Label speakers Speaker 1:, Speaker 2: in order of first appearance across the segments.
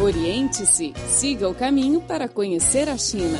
Speaker 1: Oriente-se, siga o caminho para conhecer a China.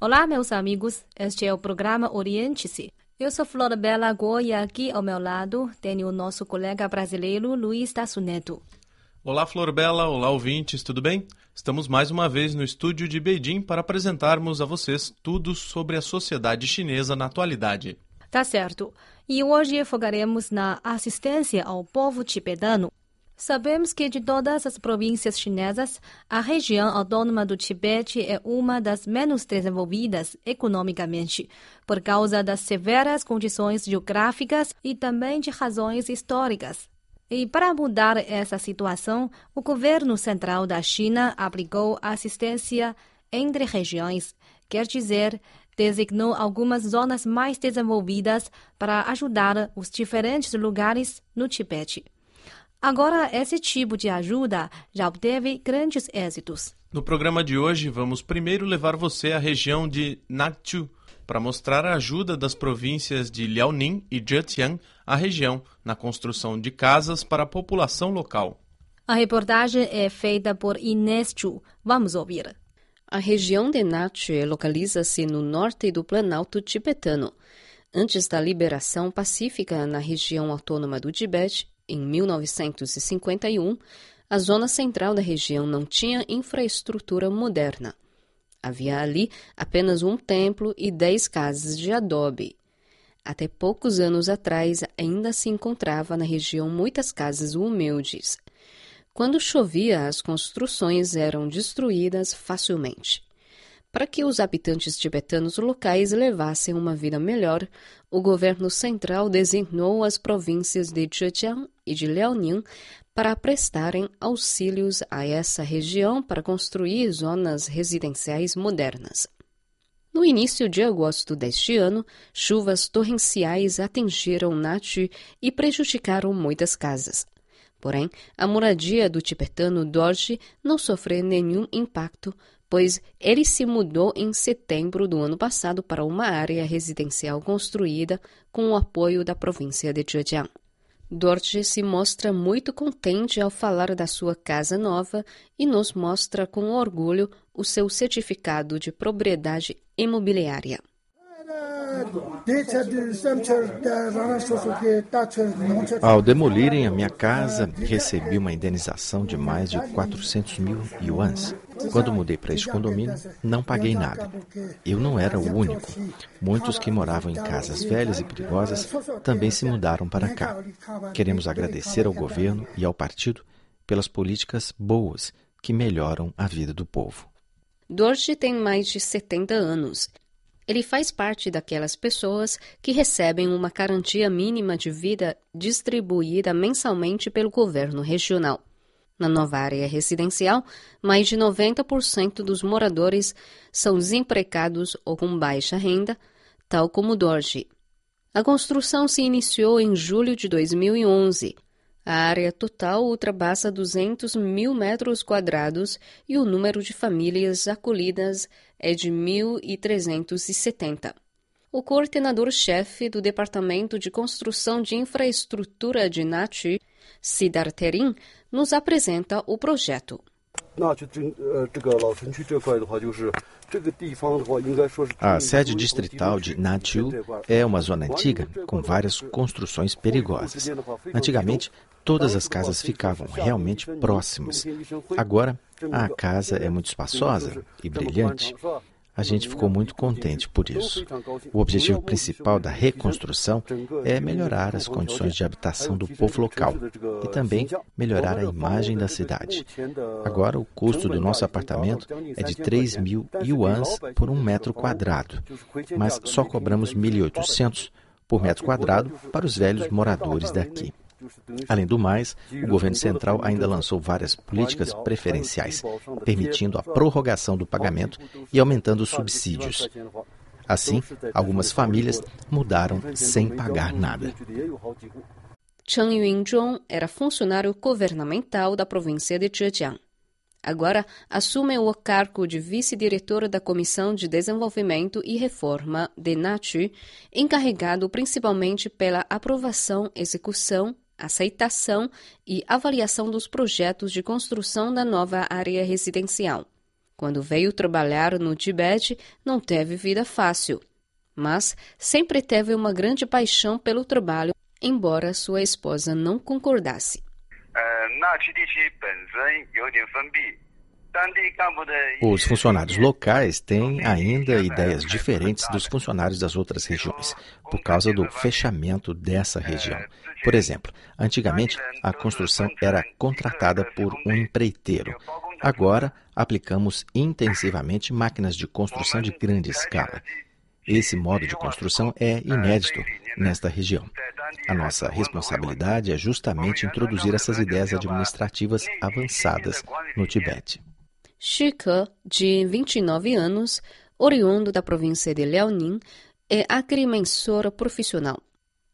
Speaker 2: Olá, meus amigos. Este é o programa Oriente-se. Eu sou Flora Bela Goya e aqui ao meu lado tenho o nosso colega brasileiro Luiz Tasso Neto.
Speaker 3: Olá, Flor Bela. Olá, ouvintes. Tudo bem? Estamos mais uma vez no estúdio de Beijing para apresentarmos a vocês tudo sobre a sociedade chinesa na atualidade.
Speaker 2: Tá certo. E hoje focaremos na assistência ao povo tibetano. Sabemos que de todas as províncias chinesas, a região autônoma do Tibete é uma das menos desenvolvidas economicamente, por causa das severas condições geográficas e também de razões históricas. E para mudar essa situação, o governo central da China aplicou assistência entre regiões, quer dizer, designou algumas zonas mais desenvolvidas para ajudar os diferentes lugares no Tibete. Agora, esse tipo de ajuda já obteve grandes êxitos.
Speaker 3: No programa de hoje, vamos primeiro levar você à região de Nagchu para mostrar a ajuda das províncias de Liaoning e Zhejiang à região na construção de casas para a população local.
Speaker 2: A reportagem é feita por Inês Chu. Vamos ouvir.
Speaker 4: A região de Nache localiza-se no norte do Planalto tibetano. Antes da liberação pacífica na região autônoma do Tibete, em 1951, a zona central da região não tinha infraestrutura moderna. Havia ali apenas um templo e dez casas de adobe. Até poucos anos atrás, ainda se encontrava na região muitas casas humildes. Quando chovia, as construções eram destruídas facilmente. Para que os habitantes tibetanos locais levassem uma vida melhor, o governo central designou as províncias de Zhejiang e de Liaoning para prestarem auxílios a essa região para construir zonas residenciais modernas. No início de agosto deste ano, chuvas torrenciais atingiram Nachi e prejudicaram muitas casas. Porém, a moradia do tibetano Dorje não sofreu nenhum impacto pois ele se mudou em setembro do ano passado para uma área residencial construída com o apoio da província de Zhejiang. Dorje se mostra muito contente ao falar da sua casa nova e nos mostra com orgulho o seu certificado de propriedade imobiliária.
Speaker 5: Ao demolirem a minha casa, recebi uma indenização de mais de 400 mil yuans. Quando mudei para este condomínio, não paguei nada. Eu não era o único. Muitos que moravam em casas velhas e perigosas também se mudaram para cá. Queremos agradecer ao governo e ao partido pelas políticas boas que melhoram a vida do povo.
Speaker 4: Dorje tem mais de 70 anos ele faz parte daquelas pessoas que recebem uma garantia mínima de vida distribuída mensalmente pelo governo regional. Na nova área residencial, mais de 90% dos moradores são desempregados ou com baixa renda, tal como Dorje. A construção se iniciou em julho de 2011 a área total ultrapassa 200 mil metros quadrados e o número de famílias acolhidas é de 1.370. O coordenador-chefe do Departamento de Construção de Infraestrutura de Nachi, Siddhartherin, nos apresenta o projeto.
Speaker 5: A sede distrital de Natiu é uma zona antiga com várias construções perigosas. Antigamente, todas as casas ficavam realmente próximas. Agora, a casa é muito espaçosa e brilhante. A gente ficou muito contente por isso. O objetivo principal da reconstrução é melhorar as condições de habitação do povo local e também melhorar a imagem da cidade. Agora, o custo do nosso apartamento é de 3 mil yuans por um metro quadrado, mas só cobramos 1.800 por metro quadrado para os velhos moradores daqui. Além do mais, o governo central ainda lançou várias políticas preferenciais, permitindo a prorrogação do pagamento e aumentando os subsídios. Assim, algumas famílias mudaram sem pagar nada.
Speaker 4: Chang Yunzhong era funcionário governamental da província de Zhejiang. Agora assume o cargo de vice-diretor da Comissão de Desenvolvimento e Reforma de NACHI, encarregado principalmente pela aprovação, execução aceitação e avaliação dos projetos de construção da nova área residencial. Quando veio trabalhar no Tibete, não teve vida fácil, mas sempre teve uma grande paixão pelo trabalho, embora sua esposa não concordasse.
Speaker 5: Os funcionários locais têm ainda ideias diferentes dos funcionários das outras regiões, por causa do fechamento dessa região. Por exemplo, antigamente a construção era contratada por um empreiteiro. Agora aplicamos intensivamente máquinas de construção de grande escala. Esse modo de construção é inédito nesta região. A nossa responsabilidade é justamente introduzir essas ideias administrativas avançadas no Tibete.
Speaker 4: Shike, de 29 anos, oriundo da província de Liaoning, é agrimensor profissional.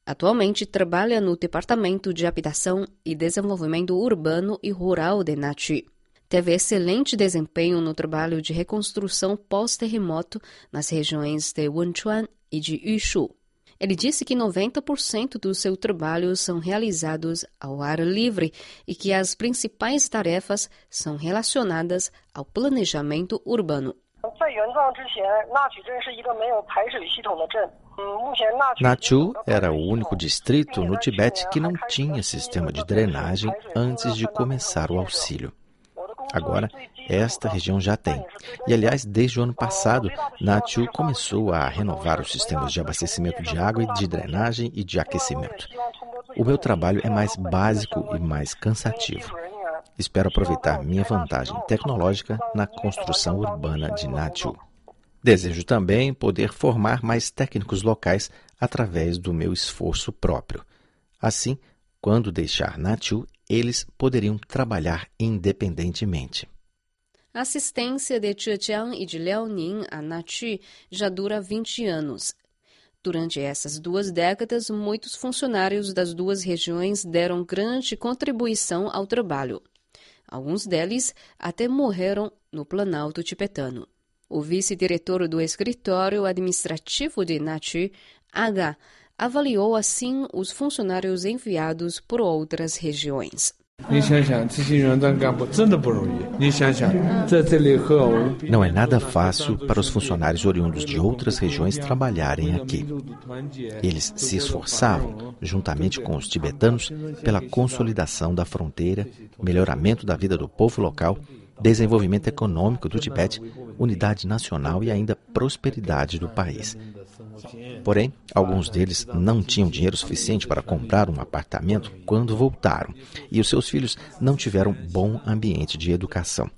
Speaker 4: Atualmente trabalha no Departamento de Habitação e Desenvolvimento Urbano e Rural de Nachi. Teve excelente desempenho no trabalho de reconstrução pós-terremoto nas regiões de Wenchuan e de Yushu. Ele disse que 90% do seu trabalho são realizados ao ar livre e que as principais tarefas são relacionadas ao planejamento urbano.
Speaker 5: Nachu era o único distrito no Tibete que não tinha sistema de drenagem antes de começar o auxílio. Agora, esta região já tem. E, aliás, desde o ano passado, Natiu começou a renovar os sistemas de abastecimento de água e de drenagem e de aquecimento. O meu trabalho é mais básico e mais cansativo. Espero aproveitar minha vantagem tecnológica na construção urbana de Natiu. Desejo também poder formar mais técnicos locais através do meu esforço próprio. Assim, quando deixar Natiu, eles poderiam trabalhar independentemente.
Speaker 4: A assistência de Zhejiang e de Liaoning a Nachi já dura 20 anos. Durante essas duas décadas, muitos funcionários das duas regiões deram grande contribuição ao trabalho. Alguns deles até morreram no Planalto tibetano. O vice-diretor do escritório administrativo de Nachi, H avaliou assim os funcionários enviados por outras regiões.
Speaker 5: Não é nada fácil para os funcionários oriundos de outras regiões trabalharem aqui. Eles se esforçavam, juntamente com os tibetanos, pela consolidação da fronteira, melhoramento da vida do povo local, desenvolvimento econômico do Tibete, unidade nacional e ainda prosperidade do país. Porém, alguns deles não tinham dinheiro suficiente para comprar um apartamento quando voltaram, e os seus filhos não tiveram bom ambiente de educação.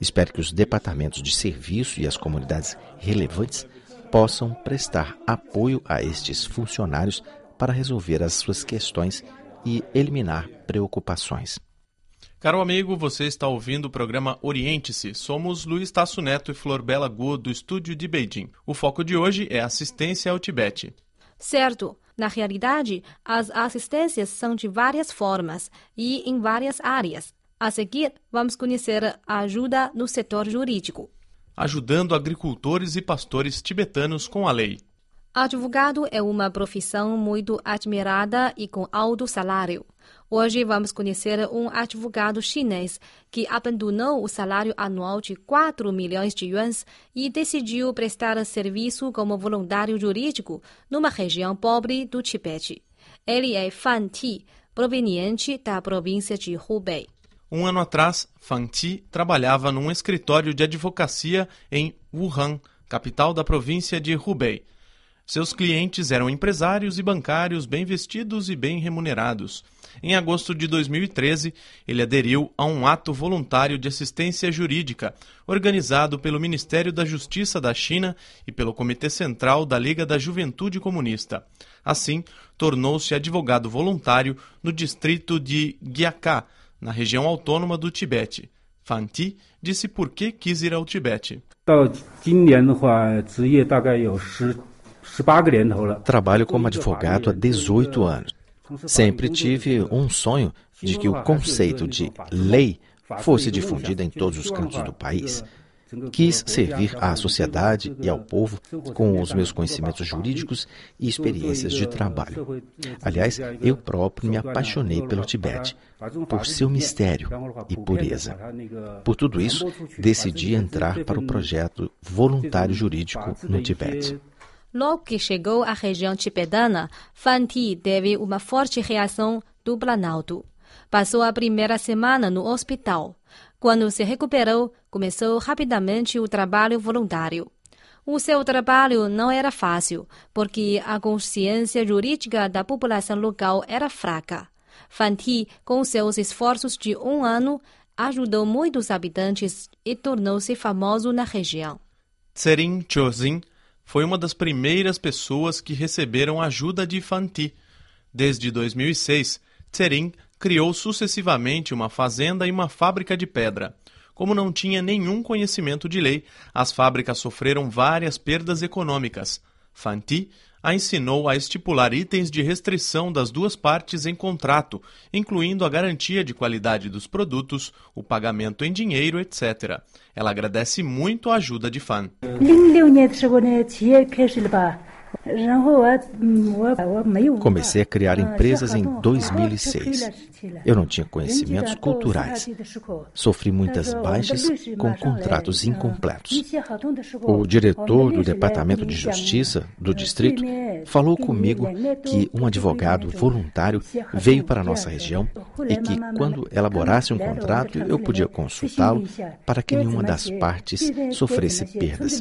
Speaker 5: Espero que os departamentos de serviço e as comunidades relevantes possam prestar apoio a estes funcionários para resolver as suas questões e eliminar preocupações.
Speaker 3: Caro amigo, você está ouvindo o programa Oriente-se. Somos Luiz Tasso Neto e Flor Bela Gu, do estúdio de Beijing. O foco de hoje é assistência ao Tibete.
Speaker 2: Certo. Na realidade, as assistências são de várias formas e em várias áreas. A seguir, vamos conhecer a ajuda no setor jurídico.
Speaker 3: Ajudando agricultores e pastores tibetanos com a lei.
Speaker 2: Advogado é uma profissão muito admirada e com alto salário. Hoje vamos conhecer um advogado chinês que abandonou o salário anual de 4 milhões de yuans e decidiu prestar serviço como voluntário jurídico numa região pobre do Tibete. Ele é Fan Ti, proveniente da província de Hubei.
Speaker 3: Um ano atrás, Fan Ti trabalhava num escritório de advocacia em Wuhan, capital da província de Hubei. Seus clientes eram empresários e bancários bem vestidos e bem remunerados. Em agosto de 2013, ele aderiu a um ato voluntário de assistência jurídica, organizado pelo Ministério da Justiça da China e pelo Comitê Central da Liga da Juventude Comunista. Assim, tornou-se advogado voluntário no distrito de Gyaka, na região autônoma do Tibete. Fanti disse por que quis ir ao Tibete.
Speaker 5: Trabalho como advogado há 18 anos. Sempre tive um sonho de que o conceito de lei fosse difundido em todos os cantos do país. Quis servir à sociedade e ao povo com os meus conhecimentos jurídicos e experiências de trabalho. Aliás, eu próprio me apaixonei pelo Tibete, por seu mistério e pureza. Por tudo isso, decidi entrar para o projeto voluntário jurídico no Tibete.
Speaker 2: Logo que chegou à região tibetana, Fanti teve uma forte reação do Planalto. Passou a primeira semana no hospital. Quando se recuperou, começou rapidamente o trabalho voluntário. O seu trabalho não era fácil, porque a consciência jurídica da população local era fraca. Fanti, com seus esforços de um ano, ajudou muitos habitantes e tornou-se famoso na região.
Speaker 3: Tserin Chozin foi uma das primeiras pessoas que receberam ajuda de Fanti. Desde 2006, Tserin criou sucessivamente uma fazenda e uma fábrica de pedra. Como não tinha nenhum conhecimento de lei, as fábricas sofreram várias perdas econômicas. Fanti a ensinou a estipular itens de restrição das duas partes em contrato, incluindo a garantia de qualidade dos produtos, o pagamento em dinheiro, etc. Ela agradece muito a ajuda de Fan.
Speaker 5: Comecei a criar empresas em 2006. Eu não tinha conhecimentos culturais. Sofri muitas baixas com contratos incompletos. O diretor do Departamento de Justiça do distrito falou comigo que um advogado voluntário veio para a nossa região e que, quando elaborasse um contrato, eu podia consultá-lo para que nenhuma das partes sofresse perdas.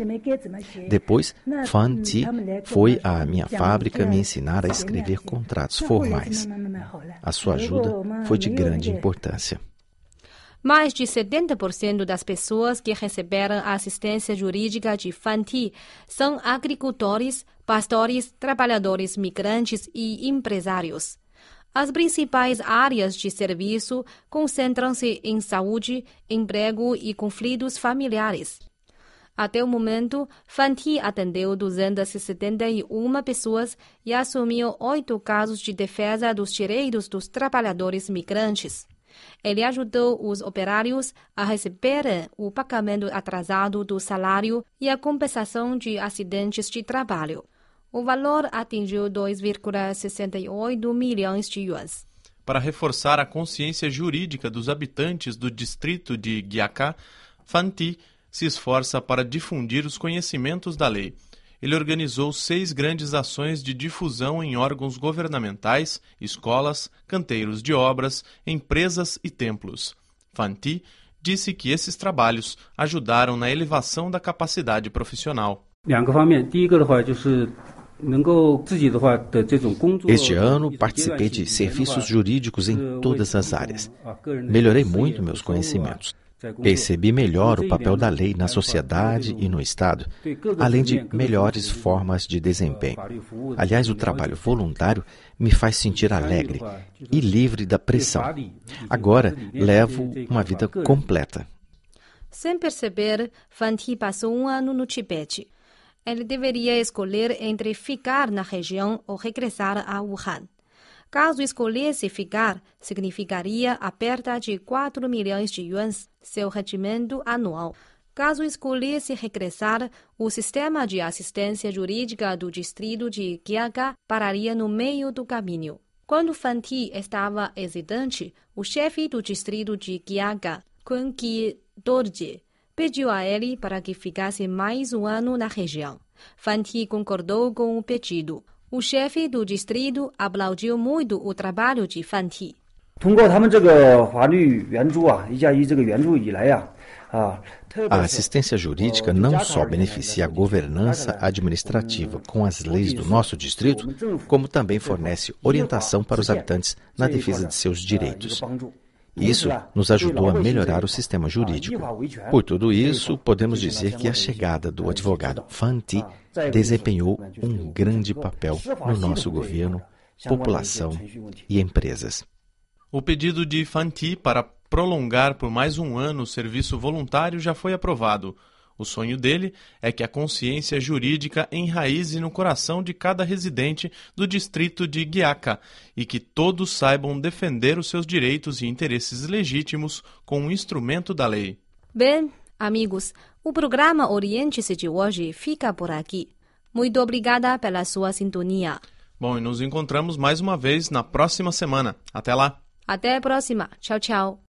Speaker 5: Depois, Fan Ti foi à minha fábrica me ensinar a escrever contratos formais. A sua ajuda foi de grande importância.
Speaker 2: Mais de 70% das pessoas que receberam assistência jurídica de Fanti são agricultores, pastores, trabalhadores migrantes e empresários. As principais áreas de serviço concentram-se em saúde, emprego e conflitos familiares. Até o momento, Fanti atendeu 271 pessoas e assumiu oito casos de defesa dos direitos dos trabalhadores migrantes. Ele ajudou os operários a receberem o pagamento atrasado do salário e a compensação de acidentes de trabalho. O valor atingiu 2,68 milhões de yuans.
Speaker 3: Para reforçar a consciência jurídica dos habitantes do distrito de Gyaka, Fanti se esforça para difundir os conhecimentos da lei. Ele organizou seis grandes ações de difusão em órgãos governamentais, escolas, canteiros de obras, empresas e templos. Fanti disse que esses trabalhos ajudaram na elevação da capacidade profissional.
Speaker 5: Este ano participei de serviços jurídicos em todas as áreas. Melhorei muito meus conhecimentos. Percebi melhor o papel da lei na sociedade e no Estado, além de melhores formas de desempenho. Aliás, o trabalho voluntário me faz sentir alegre e livre da pressão. Agora levo uma vida completa.
Speaker 2: Sem perceber, Fanti passou um ano no Tibete. Ele deveria escolher entre ficar na região ou regressar a Wuhan. Caso escolhesse ficar, significaria a perda de 4 milhões de yuans, seu rendimento anual. Caso escolhesse regressar, o sistema de assistência jurídica do distrito de Gyaga pararia no meio do caminho. Quando Fanti estava hesitante, o chefe do distrito de Gyaga, Kun Ki Dorje, pediu a ele para que ficasse mais um ano na região. Fanti concordou com o pedido. O chefe do distrito aplaudiu muito o trabalho de Fanti.
Speaker 5: A assistência jurídica não só beneficia a governança administrativa com as leis do nosso distrito, como também fornece orientação para os habitantes na defesa de seus direitos. Isso nos ajudou a melhorar o sistema jurídico. Por tudo isso, podemos dizer que a chegada do advogado Fanti desempenhou um grande papel no nosso governo, população e empresas.
Speaker 3: O pedido de Fanti para prolongar por mais um ano o serviço voluntário já foi aprovado. O sonho dele é que a consciência jurídica enraize no coração de cada residente do distrito de Guiaca e que todos saibam defender os seus direitos e interesses legítimos com o instrumento da lei.
Speaker 2: Bem, Amigos, o programa Oriente-se de hoje fica por aqui. Muito obrigada pela sua sintonia.
Speaker 3: Bom, e nos encontramos mais uma vez na próxima semana. Até lá!
Speaker 2: Até a próxima. Tchau, tchau.